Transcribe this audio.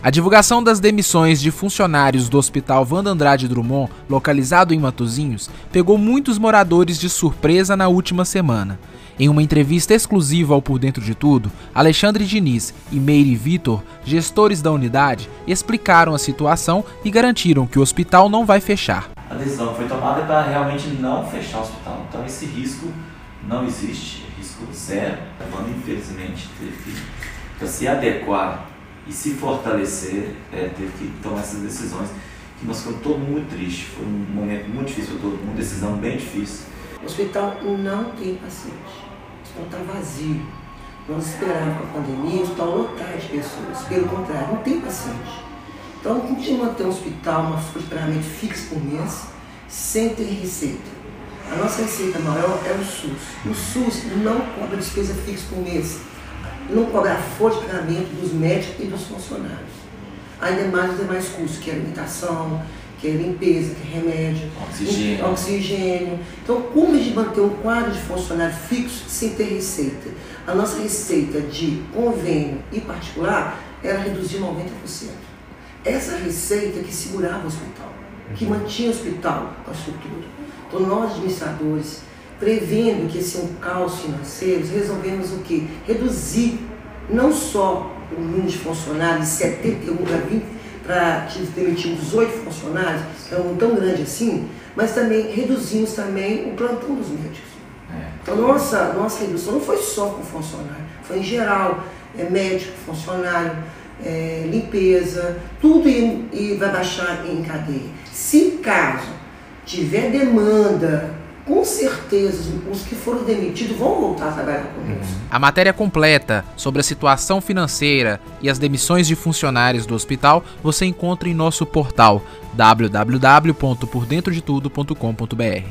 A divulgação das demissões de funcionários do Hospital Vanda Andrade Drummond, localizado em Matozinhos, pegou muitos moradores de surpresa na última semana. Em uma entrevista exclusiva ao Por Dentro de Tudo, Alexandre Diniz e Meire Vitor, gestores da unidade, explicaram a situação e garantiram que o hospital não vai fechar. A decisão foi tomada para realmente não fechar o hospital. Então esse risco não existe, é risco zero. Quando infelizmente teve que se adequar e se fortalecer, é, teve que tomar essas decisões que nós ficamos todo muito tristes. Foi um momento muito difícil para todo mundo, decisão bem difícil. O hospital não tem paciente, o hospital está vazio. Nós esperávamos a pandemia, o hospital lotado de pessoas. Pelo contrário, não tem paciente. Então, não tinha manter um hospital, uma pagamento fixa por mês, sem ter receita. A nossa receita maior é o SUS. O SUS não cobra despesa fixa por mês não cobrar folha de pagamento dos médicos e dos funcionários. Ainda mais os demais custos, que é alimentação, que é limpeza, que é remédio, oxigênio. oxigênio. Então, como a gente manter um quadro de funcionário fixo sem ter receita? A nossa receita de convênio e particular era reduzir 90%. Essa receita que segurava o hospital, que uhum. mantinha o hospital com a estrutura. Então, nós, administradores, prevendo que esse é um caos financeiro, resolvemos o quê? Reduzir não só o número de funcionários de 71 para 20, para demitir 18 funcionários, que é um tão grande assim, mas também reduzimos também o plantão dos médicos. É. Então nossa, nossa redução não foi só com funcionário, foi em geral, é médico, funcionário, é, limpeza, tudo e, e vai baixar em cadeia. Se caso tiver demanda com certeza os que foram demitidos vão voltar a trabalhar conosco. Uhum. A matéria completa sobre a situação financeira e as demissões de funcionários do hospital você encontra em nosso portal www.pordentrodetudo.com.br.